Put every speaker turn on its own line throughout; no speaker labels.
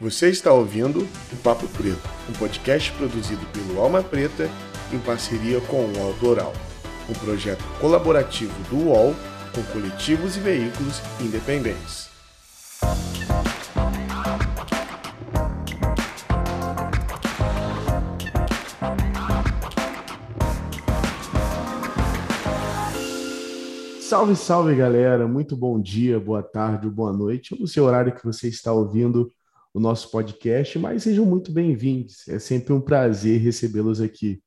Você está ouvindo o Papo Preto, um podcast produzido pelo Alma Preta em parceria com o UOL Doral, um projeto colaborativo do UOL com coletivos e veículos independentes. Salve, salve galera! Muito bom dia, boa tarde boa noite, no seu horário que você está ouvindo o nosso podcast, mas sejam muito bem-vindos. É sempre um prazer recebê-los aqui.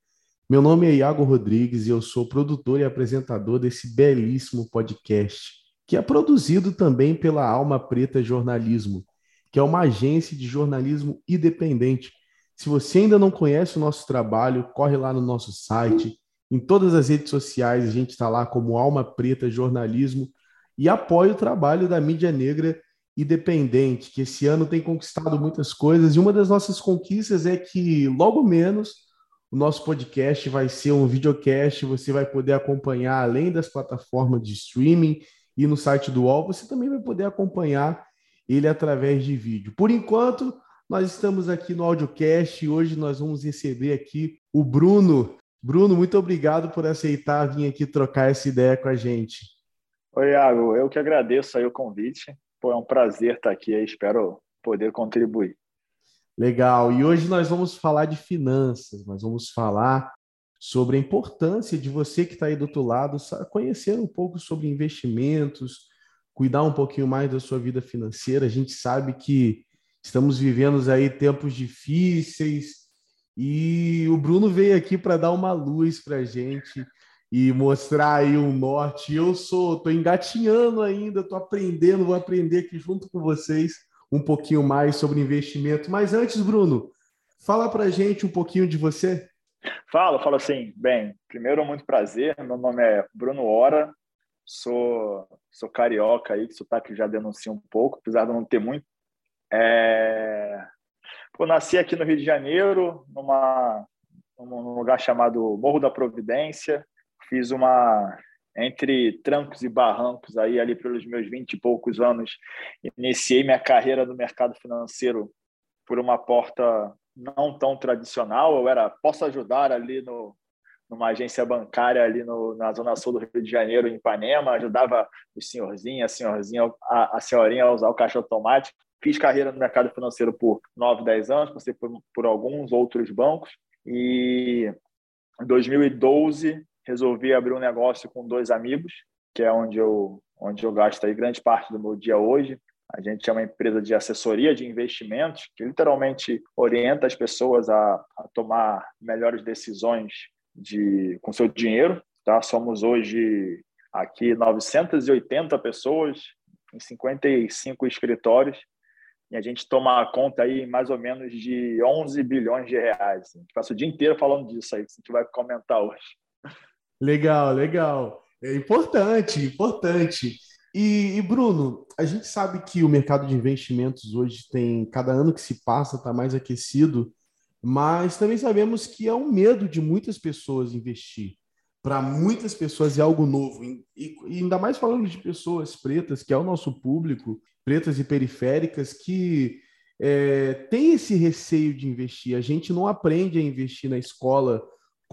Meu nome é Iago Rodrigues e eu sou produtor e apresentador desse belíssimo podcast, que é produzido também pela Alma Preta Jornalismo, que é uma agência de jornalismo independente. Se você ainda não conhece o nosso trabalho, corre lá no nosso site, em todas as redes sociais, a gente está lá como Alma Preta Jornalismo e apoia o trabalho da mídia negra independente, que esse ano tem conquistado muitas coisas. E uma das nossas conquistas é que, logo menos, o nosso podcast vai ser um videocast. Você vai poder acompanhar, além das plataformas de streaming e no site do UOL, você também vai poder acompanhar ele através de vídeo. Por enquanto, nós estamos aqui no audiocast e hoje nós vamos receber aqui o Bruno. Bruno, muito obrigado por aceitar vir aqui trocar essa ideia com a gente.
Oi, Iago, eu que agradeço aí o convite. Pô, é um prazer estar aqui aí, espero poder contribuir.
Legal. E hoje nós vamos falar de finanças, nós vamos falar sobre a importância de você que está aí do outro lado conhecer um pouco sobre investimentos, cuidar um pouquinho mais da sua vida financeira. A gente sabe que estamos vivendo aí tempos difíceis e o Bruno veio aqui para dar uma luz para a gente e mostrar aí um norte. Eu sou, tô engatinhando ainda, tô aprendendo, vou aprender aqui junto com vocês um pouquinho mais sobre investimento. Mas antes, Bruno, fala para gente um pouquinho de você.
Falo, falo assim, bem, primeiro muito prazer, meu nome é Bruno Ora, sou, sou carioca aí, que sotaque já denuncia um pouco, apesar de não ter muito. É... Nasci aqui no Rio de Janeiro, numa, num lugar chamado Morro da Providência, fiz uma entre trancos e barrancos aí ali pelos meus vinte e poucos anos iniciei minha carreira no mercado financeiro por uma porta não tão tradicional. Eu era posso ajudar ali no numa agência bancária ali no, na zona sul do Rio de Janeiro em Ipanema ajudava o senhorzinho a senhorzinha a, a senhorinha a usar o caixa automático. Fiz carreira no mercado financeiro por nove dez anos passei por, por alguns outros bancos. E em 2012 resolvi abrir um negócio com dois amigos, que é onde eu, onde eu gasto aí grande parte do meu dia hoje. A gente é uma empresa de assessoria de investimentos que literalmente orienta as pessoas a, a tomar melhores decisões de, com seu dinheiro. Tá? Somos hoje aqui 980 pessoas em 55 escritórios e a gente toma conta aí mais ou menos de 11 bilhões de reais. A gente passa o dia inteiro falando disso aí, que a gente vai comentar hoje.
Legal, legal. É importante, importante. E, e, Bruno, a gente sabe que o mercado de investimentos hoje tem, cada ano que se passa, está mais aquecido, mas também sabemos que é um medo de muitas pessoas investir. Para muitas pessoas é algo novo, e, e, ainda mais falando de pessoas pretas, que é o nosso público, pretas e periféricas, que é, tem esse receio de investir. A gente não aprende a investir na escola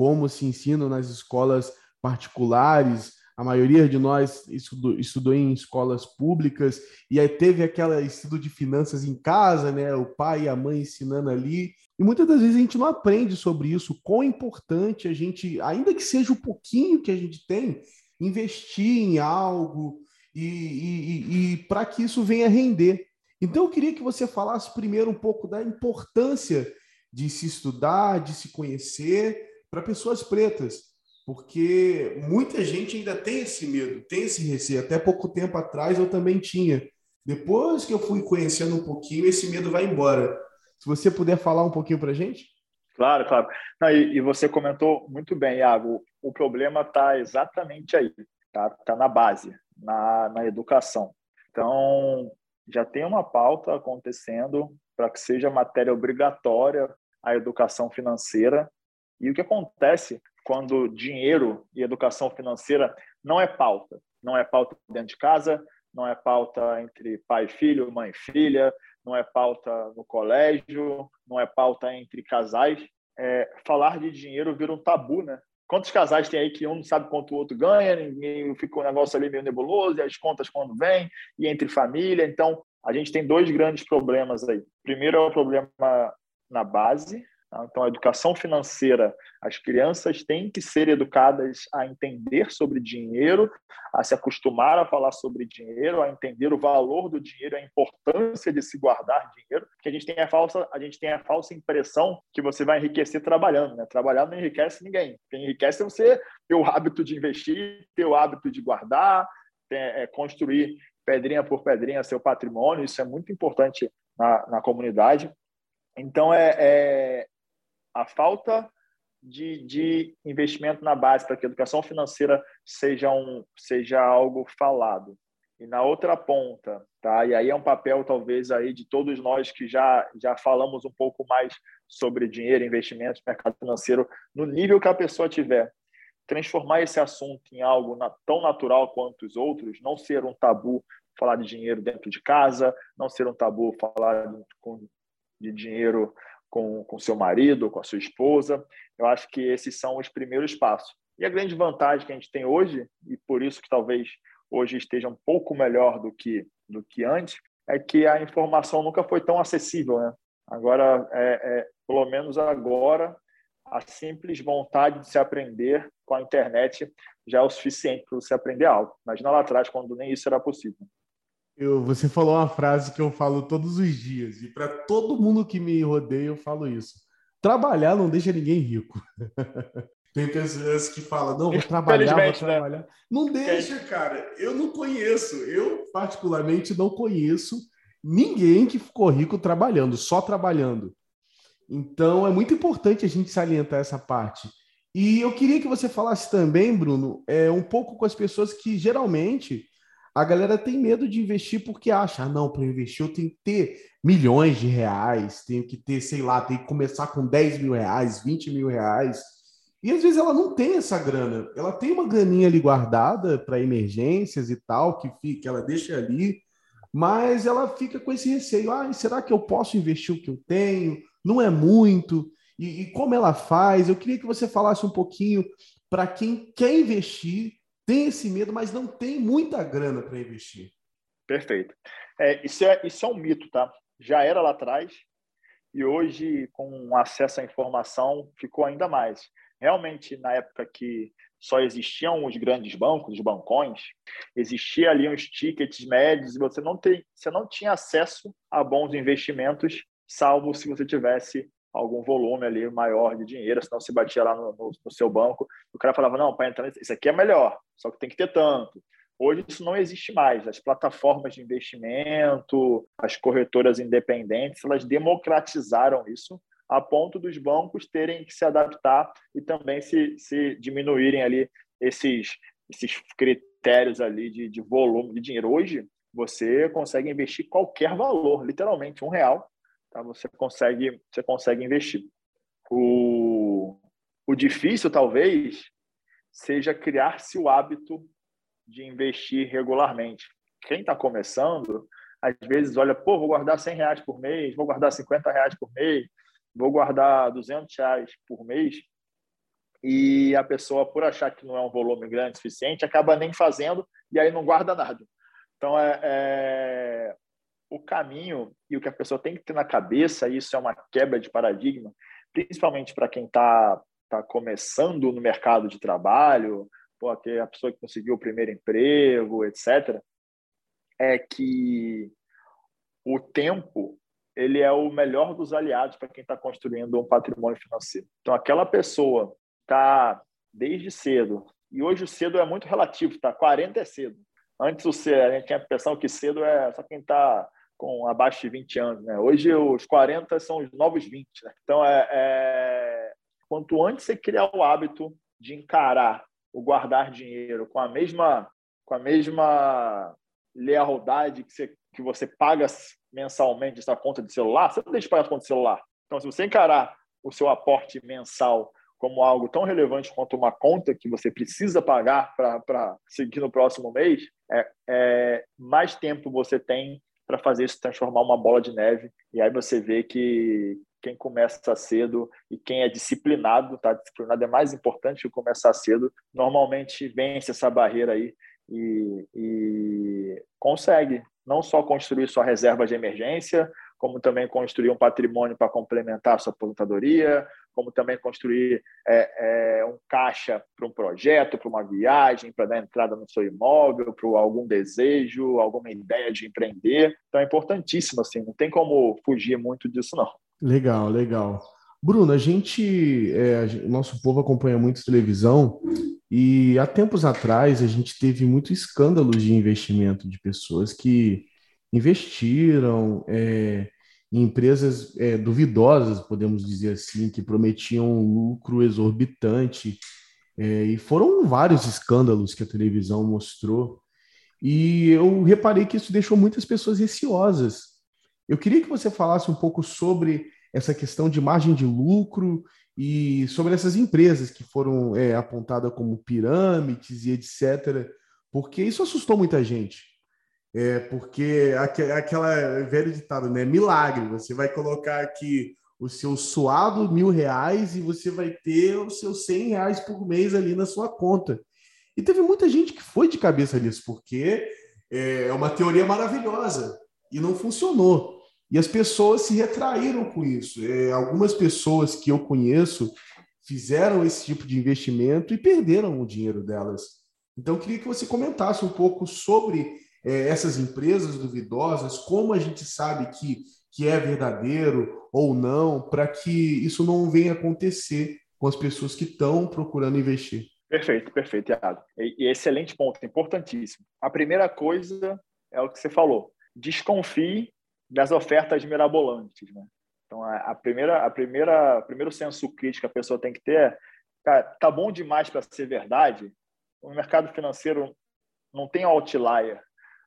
como se ensina nas escolas particulares. A maioria de nós estudou, estudou em escolas públicas e aí teve aquela estudo de finanças em casa, né? O pai e a mãe ensinando ali. E muitas das vezes a gente não aprende sobre isso. Quão importante a gente, ainda que seja o pouquinho que a gente tem, investir em algo e, e, e para que isso venha render. Então eu queria que você falasse primeiro um pouco da importância de se estudar, de se conhecer para pessoas pretas, porque muita gente ainda tem esse medo, tem esse receio. Até pouco tempo atrás eu também tinha. Depois que eu fui conhecendo um pouquinho, esse medo vai embora. Se você puder falar um pouquinho para a gente.
Claro, claro. Não, e, e, você comentou muito bem, Iago. O problema está exatamente aí, tá? Tá na base, na, na educação. Então, já tem uma pauta acontecendo para que seja matéria obrigatória a educação financeira e o que acontece quando dinheiro e educação financeira não é pauta? Não é pauta dentro de casa, não é pauta entre pai e filho, mãe e filha, não é pauta no colégio, não é pauta entre casais. É, falar de dinheiro vira um tabu, né? Quantos casais tem aí que um não sabe quanto o outro ganha, ninguém fica um negócio ali meio nebuloso, e as contas quando vêm, e entre família. Então, a gente tem dois grandes problemas aí. Primeiro é o problema na base? Então, a educação financeira, as crianças têm que ser educadas a entender sobre dinheiro, a se acostumar a falar sobre dinheiro, a entender o valor do dinheiro, a importância de se guardar dinheiro, porque a gente tem a falsa, a gente tem a falsa impressão que você vai enriquecer trabalhando, né? Trabalhar não enriquece ninguém. Quem enriquece é você ter o hábito de investir, ter o hábito de guardar, ter, é, construir pedrinha por pedrinha seu patrimônio. Isso é muito importante na, na comunidade. Então, é, é, a falta de, de investimento na base para que a educação financeira seja, um, seja algo falado. E na outra ponta, tá? E aí é um papel talvez aí de todos nós que já já falamos um pouco mais sobre dinheiro, investimentos, mercado financeiro, no nível que a pessoa tiver, transformar esse assunto em algo na, tão natural quanto os outros, não ser um tabu falar de dinheiro dentro de casa, não ser um tabu falar de, de dinheiro com, com seu marido, com a sua esposa. Eu acho que esses são os primeiros passos. E a grande vantagem que a gente tem hoje, e por isso que talvez hoje esteja um pouco melhor do que, do que antes, é que a informação nunca foi tão acessível. Né? Agora, é, é, pelo menos agora, a simples vontade de se aprender com a internet já é o suficiente para você aprender algo. Imagina lá atrás, quando nem isso era possível.
Eu, você falou uma frase que eu falo todos os dias, e para todo mundo que me rodeia, eu falo isso. Trabalhar não deixa ninguém rico. Tem pessoas que falam, não, vou trabalhar, vou né? trabalhar. Né? Não deixa, cara. Eu não conheço, eu particularmente não conheço ninguém que ficou rico trabalhando, só trabalhando. Então é muito importante a gente salientar essa parte. E eu queria que você falasse também, Bruno, é, um pouco com as pessoas que geralmente a galera tem medo de investir porque acha, ah, não, para investir eu tenho que ter milhões de reais, tenho que ter, sei lá, tenho que começar com 10 mil reais, 20 mil reais. E às vezes ela não tem essa grana, ela tem uma graninha ali guardada para emergências e tal, que fica, ela deixa ali, mas ela fica com esse receio: ah, será que eu posso investir o que eu tenho? Não é muito. E, e como ela faz? Eu queria que você falasse um pouquinho para quem quer investir tem esse medo, mas não tem muita grana para investir.
Perfeito. É, isso, é, isso é um mito, tá? Já era lá atrás e hoje, com acesso à informação, ficou ainda mais. Realmente, na época que só existiam os grandes bancos, os bancões, existia ali uns tickets médios e você não, tem, você não tinha acesso a bons investimentos, salvo se você tivesse algum volume ali maior de dinheiro, senão se batia lá no, no, no seu banco. O cara falava, não, para entrar, isso aqui é melhor, só que tem que ter tanto. Hoje isso não existe mais. As plataformas de investimento, as corretoras independentes, elas democratizaram isso a ponto dos bancos terem que se adaptar e também se, se diminuírem ali esses, esses critérios ali de, de volume de dinheiro. Hoje, você consegue investir qualquer valor, literalmente um real, tá? você, consegue, você consegue investir. O, o difícil, talvez, seja criar-se o hábito de investir regularmente. Quem está começando, às vezes olha, pô, vou guardar 100 reais por mês, vou guardar 50 reais por mês, vou guardar 200 reais por mês, e a pessoa, por achar que não é um volume grande o suficiente, acaba nem fazendo e aí não guarda nada. Então, é, é, o caminho e o que a pessoa tem que ter na cabeça, isso é uma quebra de paradigma, principalmente para quem está tá começando no mercado de trabalho, pô, a pessoa que conseguiu o primeiro emprego, etc., é que o tempo ele é o melhor dos aliados para quem está construindo um patrimônio financeiro. Então, aquela pessoa está desde cedo, e hoje o cedo é muito relativo, tá? 40 é cedo. Antes o cedo, a gente tinha a impressão que cedo é só quem está com abaixo de 20 anos. Né? Hoje, os 40 são os novos 20. Né? Então, é, é, quanto antes você criar o hábito de encarar o guardar dinheiro com a mesma, com a mesma lealdade que você, que você paga mensalmente essa conta de celular, você não deixa de pagar a conta de celular. Então, se você encarar o seu aporte mensal como algo tão relevante quanto uma conta que você precisa pagar para seguir no próximo mês, é, é, mais tempo você tem para fazer isso transformar uma bola de neve. E aí você vê que quem começa cedo e quem é disciplinado, tá? Disciplinado é mais importante que começar cedo, normalmente vence essa barreira aí e, e consegue não só construir sua reserva de emergência, como também construir um patrimônio para complementar sua aposentadoria, como também construir é, é, um caixa para um projeto, para uma viagem, para dar entrada no seu imóvel, para algum desejo, alguma ideia de empreender. Então é importantíssimo, assim, não tem como fugir muito disso, não.
Legal, legal. Bruno, a gente, é, nosso povo acompanha muito televisão e há tempos atrás a gente teve muitos escândalos de investimento de pessoas que investiram é, em empresas é, duvidosas, podemos dizer assim, que prometiam um lucro exorbitante. É, e foram vários escândalos que a televisão mostrou. E eu reparei que isso deixou muitas pessoas receosas. Eu queria que você falasse um pouco sobre essa questão de margem de lucro e sobre essas empresas que foram é, apontadas como pirâmides e etc., porque isso assustou muita gente. É, porque aquela velho ditado, né? Milagre, você vai colocar aqui o seu suado mil reais e você vai ter os seus cem reais por mês ali na sua conta. E teve muita gente que foi de cabeça nisso, porque é, é uma teoria maravilhosa e não funcionou. E as pessoas se retraíram com isso. É, algumas pessoas que eu conheço fizeram esse tipo de investimento e perderam o dinheiro delas. Então, eu queria que você comentasse um pouco sobre é, essas empresas duvidosas, como a gente sabe que, que é verdadeiro ou não, para que isso não venha acontecer com as pessoas que estão procurando investir.
Perfeito, perfeito, Iago. E, e excelente ponto, importantíssimo. A primeira coisa é o que você falou. Desconfie das ofertas mirabolantes, né? Então, a, a primeira, a primeira, primeiro senso crítico que a pessoa tem que ter é, cara, tá bom demais para ser verdade. O mercado financeiro não tem outlier,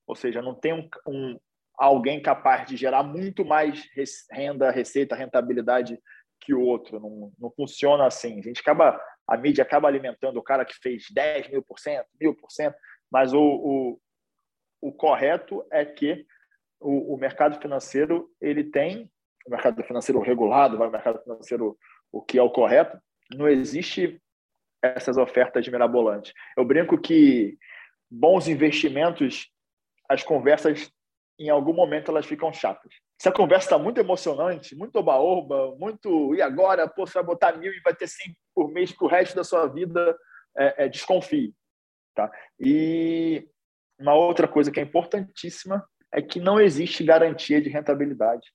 ou seja, não tem um, um alguém capaz de gerar muito mais renda, receita, rentabilidade que o outro. Não, não funciona assim. A gente acaba, a mídia acaba alimentando o cara que fez 10 mil por cento, mil por cento, mas o, o, o correto é que o, o, mercado financeiro ele tem o mercado financeiro regulado, vai o mercado financeiro o que é o correto. Não existe essas ofertas mirabolantes. Eu brinco que bons investimentos as conversas, em algum momento, elas ficam chatas. Se a conversa está muito emocionante, muito oba-oba, muito. E agora, pô, você vai botar mil e vai ter 100 por mês para o resto da sua vida, é, é, desconfie. Tá? E uma outra coisa que é importantíssima é que não existe garantia de rentabilidade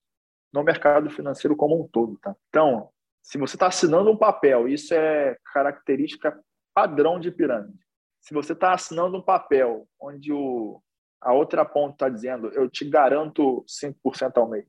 no mercado financeiro como um todo. Tá? Então, se você está assinando um papel, isso é característica padrão de pirâmide. Se você está assinando um papel onde o, a outra ponta está dizendo: eu te garanto 5% ao mês,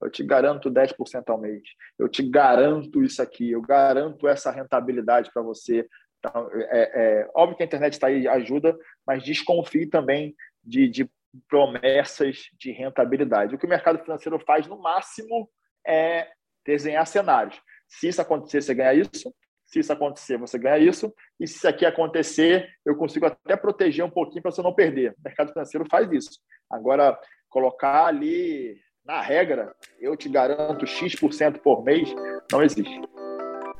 eu te garanto 10% ao mês, eu te garanto isso aqui, eu garanto essa rentabilidade para você. Então, é, é, óbvio que a internet está aí ajuda, mas desconfie também de, de promessas de rentabilidade. O que o mercado financeiro faz, no máximo, é desenhar cenários. Se isso acontecer, você ganha isso se isso acontecer, você ganha isso, e se isso aqui acontecer, eu consigo até proteger um pouquinho para você não perder. O mercado financeiro faz isso. Agora, colocar ali na regra, eu te garanto X% por mês, não existe.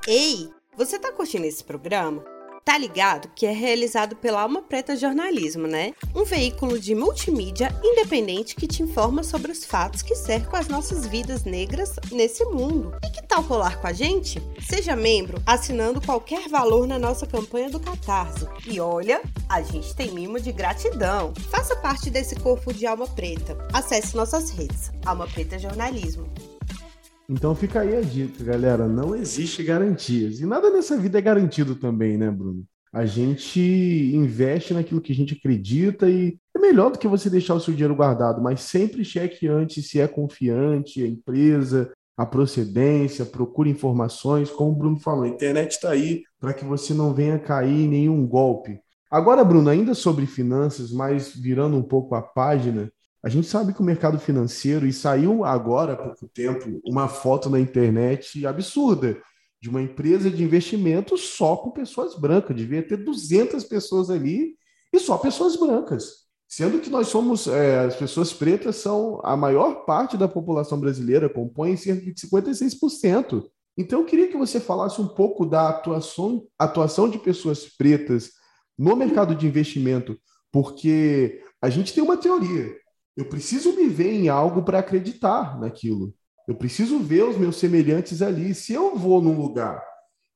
Ei, você está curtindo esse programa? Tá ligado que é realizado pela Alma Preta Jornalismo, né? Um veículo de multimídia independente que te informa sobre os fatos que cercam as nossas vidas negras nesse mundo. E que tal colar com a gente? Seja membro assinando qualquer valor na nossa campanha do Catarse. E olha, a gente tem mimo de gratidão. Faça parte desse corpo de Alma Preta. Acesse nossas redes. Alma Preta Jornalismo.
Então fica aí a dica, galera. Não existe garantias. E nada nessa vida é garantido também, né, Bruno? A gente investe naquilo que a gente acredita e é melhor do que você deixar o seu dinheiro guardado, mas sempre cheque antes se é confiante a empresa, a procedência, procure informações. Como o Bruno falou, a internet está aí para que você não venha cair em nenhum golpe. Agora, Bruno, ainda sobre finanças, mas virando um pouco a página, a gente sabe que o mercado financeiro, e saiu agora há pouco tempo uma foto na internet absurda de uma empresa de investimento só com pessoas brancas. Devia ter 200 pessoas ali e só pessoas brancas. Sendo que nós somos, é, as pessoas pretas são a maior parte da população brasileira, compõem cerca de 56%. Então, eu queria que você falasse um pouco da atuação, atuação de pessoas pretas no mercado de investimento, porque a gente tem uma teoria. Eu preciso me ver em algo para acreditar naquilo. Eu preciso ver os meus semelhantes ali. Se eu vou num lugar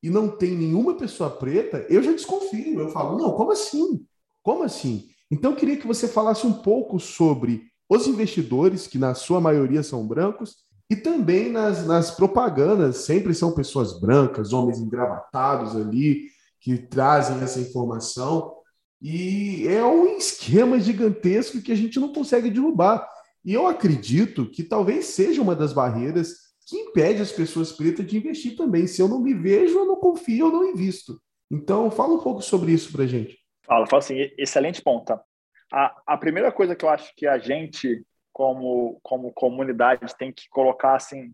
e não tem nenhuma pessoa preta, eu já desconfio. Eu falo, não, como assim? Como assim? Então, eu queria que você falasse um pouco sobre os investidores, que na sua maioria são brancos, e também nas, nas propagandas, sempre são pessoas brancas, homens engravatados ali, que trazem essa informação. E é um esquema gigantesco que a gente não consegue derrubar. E eu acredito que talvez seja uma das barreiras que impede as pessoas pretas de investir também. Se eu não me vejo, eu não confio, eu não invisto. Então, fala um pouco sobre isso para gente.
Fala, fala assim, excelente ponta. Tá? A, a primeira coisa que eu acho que a gente, como, como comunidade, tem que colocar assim,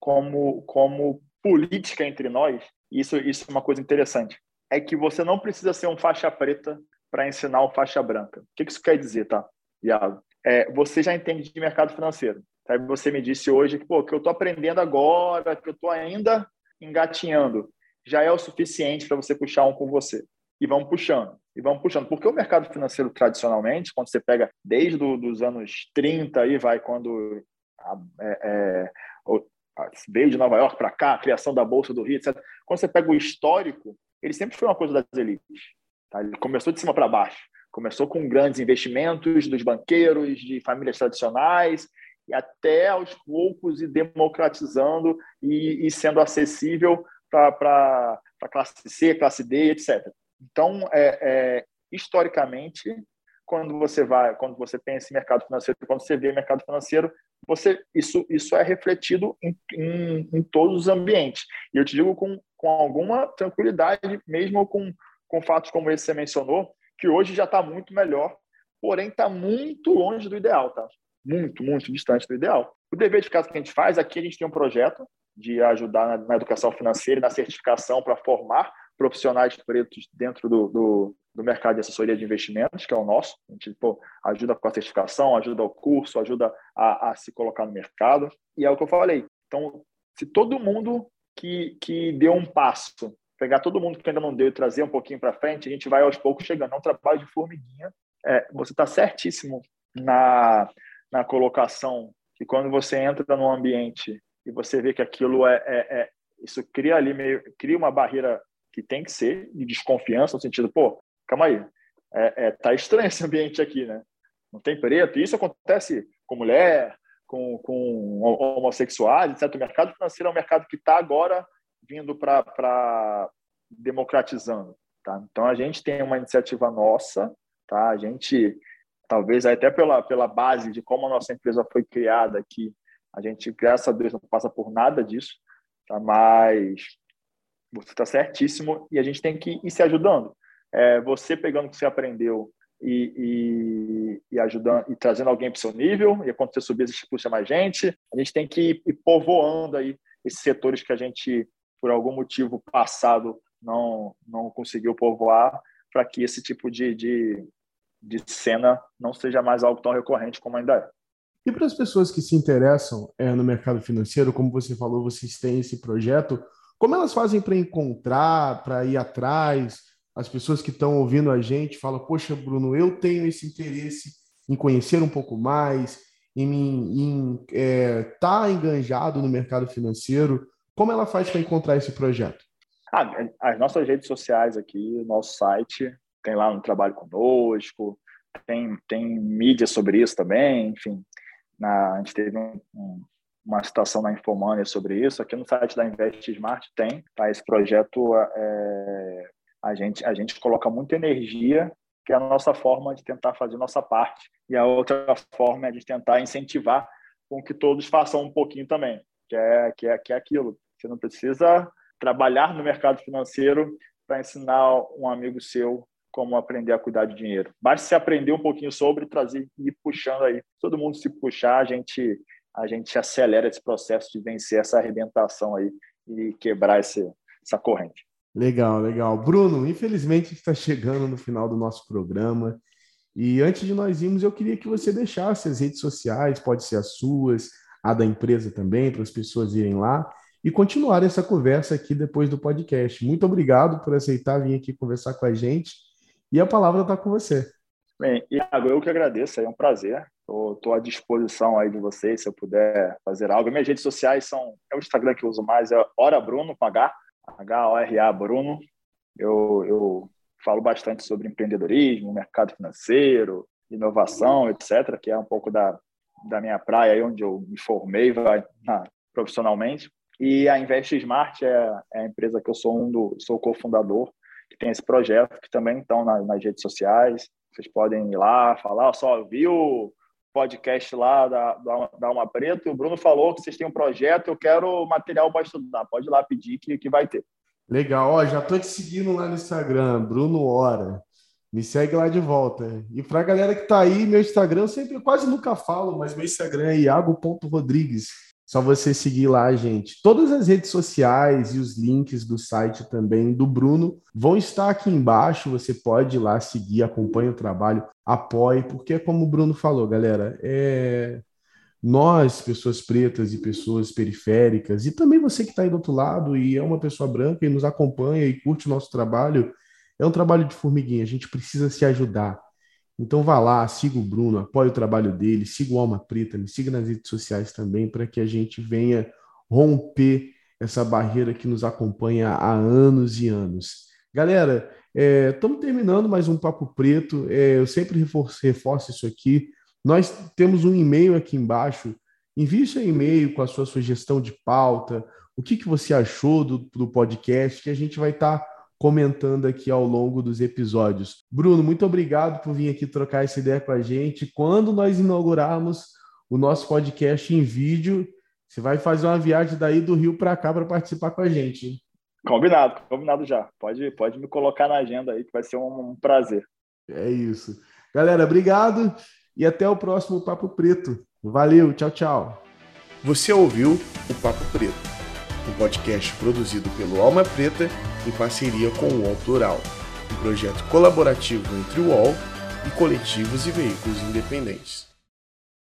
como, como política entre nós, isso, isso é uma coisa interessante, é que você não precisa ser um faixa preta para ensinar um faixa branca. O que isso quer dizer, tá, Iago? É, você já entende de mercado financeiro. Tá? Você me disse hoje que, pô, que eu estou aprendendo agora, que eu estou ainda engatinhando. Já é o suficiente para você puxar um com você. E vamos puxando, e vamos puxando. Porque o mercado financeiro, tradicionalmente, quando você pega desde do, os anos 30, aí vai quando a, é, é, veio de Nova York para cá, a criação da Bolsa do Rio, etc. Quando você pega o histórico, ele sempre foi uma coisa das elites. Tá? Ele começou de cima para baixo. Começou com grandes investimentos dos banqueiros, de famílias tradicionais, e até aos poucos ir democratizando e, e sendo acessível para a classe C, classe D, etc. Então, é, é, historicamente, quando você vai, quando você pensa em mercado financeiro, quando você vê mercado financeiro, você isso isso é refletido em, em, em todos os ambientes. E eu te digo com, com alguma tranquilidade, mesmo com, com fatos como esse que você mencionou, que hoje já está muito melhor, porém está muito longe do ideal, tá? Muito, muito distante do ideal. O dever de casa que a gente faz, aqui a gente tem um projeto de ajudar na, na educação financeira e na certificação para formar profissionais pretos dentro do, do, do, mercado de assessoria de investimentos, que é o nosso. A gente pô, ajuda com a certificação, ajuda o curso, ajuda a, a, se colocar no mercado. E é o que eu falei. Então, se todo mundo que, que deu um passo pegar todo mundo que ainda não deu e trazer um pouquinho para frente, a gente vai aos poucos chegando. É um trabalho de formiguinha. É, você está certíssimo na, na colocação que quando você entra num ambiente e você vê que aquilo é, é, é isso cria ali meio cria uma barreira que tem que ser de desconfiança no sentido, pô, calma aí, é, é, tá estranho esse ambiente aqui, né? Não tem preto. E isso acontece com mulher, com, com homossexuais, etc. O mercado financeiro é um mercado que está agora vindo para democratizando. Tá? Então, a gente tem uma iniciativa nossa, tá? a gente, talvez até pela, pela base de como a nossa empresa foi criada aqui, a gente, graças a Deus, não passa por nada disso, tá? mas você está certíssimo e a gente tem que ir se ajudando. É, você pegando o que você aprendeu e, e, e, ajudando e trazendo alguém para o seu nível, e quando você subir, a gente puxa mais gente. A gente tem que ir, ir povoando aí esses setores que a gente por algum motivo passado não, não conseguiu povoar, para que esse tipo de, de, de cena não seja mais algo tão recorrente como ainda é.
E para as pessoas que se interessam é, no mercado financeiro, como você falou, vocês têm esse projeto, como elas fazem para encontrar, para ir atrás? As pessoas que estão ouvindo a gente falam: Poxa, Bruno, eu tenho esse interesse em conhecer um pouco mais, em estar é, tá enganjado no mercado financeiro. Como ela faz para encontrar esse projeto?
Ah, as nossas redes sociais aqui, o nosso site, tem lá no Trabalho Conosco, tem, tem mídia sobre isso também, enfim. Na, a gente teve um, um, uma citação na Infomania sobre isso. Aqui no site da Invest Smart tem. Tá? Esse projeto, é, a, gente, a gente coloca muita energia, que é a nossa forma de tentar fazer nossa parte. E a outra forma é de tentar incentivar com que todos façam um pouquinho também que é, que é, que é aquilo. Você não precisa trabalhar no mercado financeiro para ensinar um amigo seu como aprender a cuidar de dinheiro. Basta você aprender um pouquinho sobre, trazer e ir puxando aí. Todo mundo se puxar, a gente a gente acelera esse processo de vencer essa arrebentação aí e quebrar esse, essa corrente.
Legal, legal. Bruno, infelizmente está chegando no final do nosso programa E antes de nós irmos, eu queria que você deixasse as redes sociais, pode ser as suas, a da empresa também, para as pessoas irem lá e continuar essa conversa aqui depois do podcast. Muito obrigado por aceitar vir aqui conversar com a gente e a palavra está com você.
Bem, Iago, eu que agradeço, é um prazer. Estou à disposição aí de vocês, se eu puder fazer algo. Minhas redes sociais são, é o Instagram que eu uso mais, é Hora Bruno, com H, H-O-R-A Bruno. Eu, eu falo bastante sobre empreendedorismo, mercado financeiro, inovação, etc., que é um pouco da, da minha praia, aí onde eu me formei vai, na, profissionalmente. E a Invest Smart é, é, a empresa que eu sou um do, sou cofundador, que tem esse projeto, que também estão nas, redes sociais. Vocês podem ir lá, falar, só viu o podcast lá da, da, da Alma Preta, o Bruno falou que vocês têm um projeto, eu quero material para estudar. Pode ir lá pedir que, que vai ter.
Legal, ó, já tô te seguindo lá no Instagram, Bruno Hora. Me segue lá de volta. E para a galera que tá aí, meu Instagram, eu sempre quase nunca falo, mas meu Instagram é iago.rodrigues. Só você seguir lá, gente. Todas as redes sociais e os links do site também do Bruno vão estar aqui embaixo. Você pode ir lá seguir, acompanhe o trabalho, apoie, porque é como o Bruno falou, galera, é nós, pessoas pretas e pessoas periféricas, e também você que está aí do outro lado e é uma pessoa branca e nos acompanha e curte o nosso trabalho, é um trabalho de formiguinha, a gente precisa se ajudar. Então vá lá, siga o Bruno, apoie o trabalho dele, siga o Alma Preta, me siga nas redes sociais também, para que a gente venha romper essa barreira que nos acompanha há anos e anos. Galera, estamos é, terminando mais um Papo Preto. É, eu sempre reforço, reforço isso aqui. Nós temos um e-mail aqui embaixo. Envie seu e-mail com a sua sugestão de pauta, o que, que você achou do, do podcast, que a gente vai estar tá comentando aqui ao longo dos episódios. Bruno, muito obrigado por vir aqui trocar essa ideia com a gente. Quando nós inaugurarmos o nosso podcast em vídeo, você vai fazer uma viagem daí do Rio para cá para participar com a gente. Hein?
Combinado, combinado já. Pode, pode me colocar na agenda aí, que vai ser um, um prazer.
É isso. Galera, obrigado e até o próximo Papo Preto. Valeu, tchau, tchau.
Você ouviu o Papo Preto, um podcast produzido pelo Alma Preta em parceria com o UOL Plural, um projeto colaborativo entre o UOL e coletivos e veículos independentes.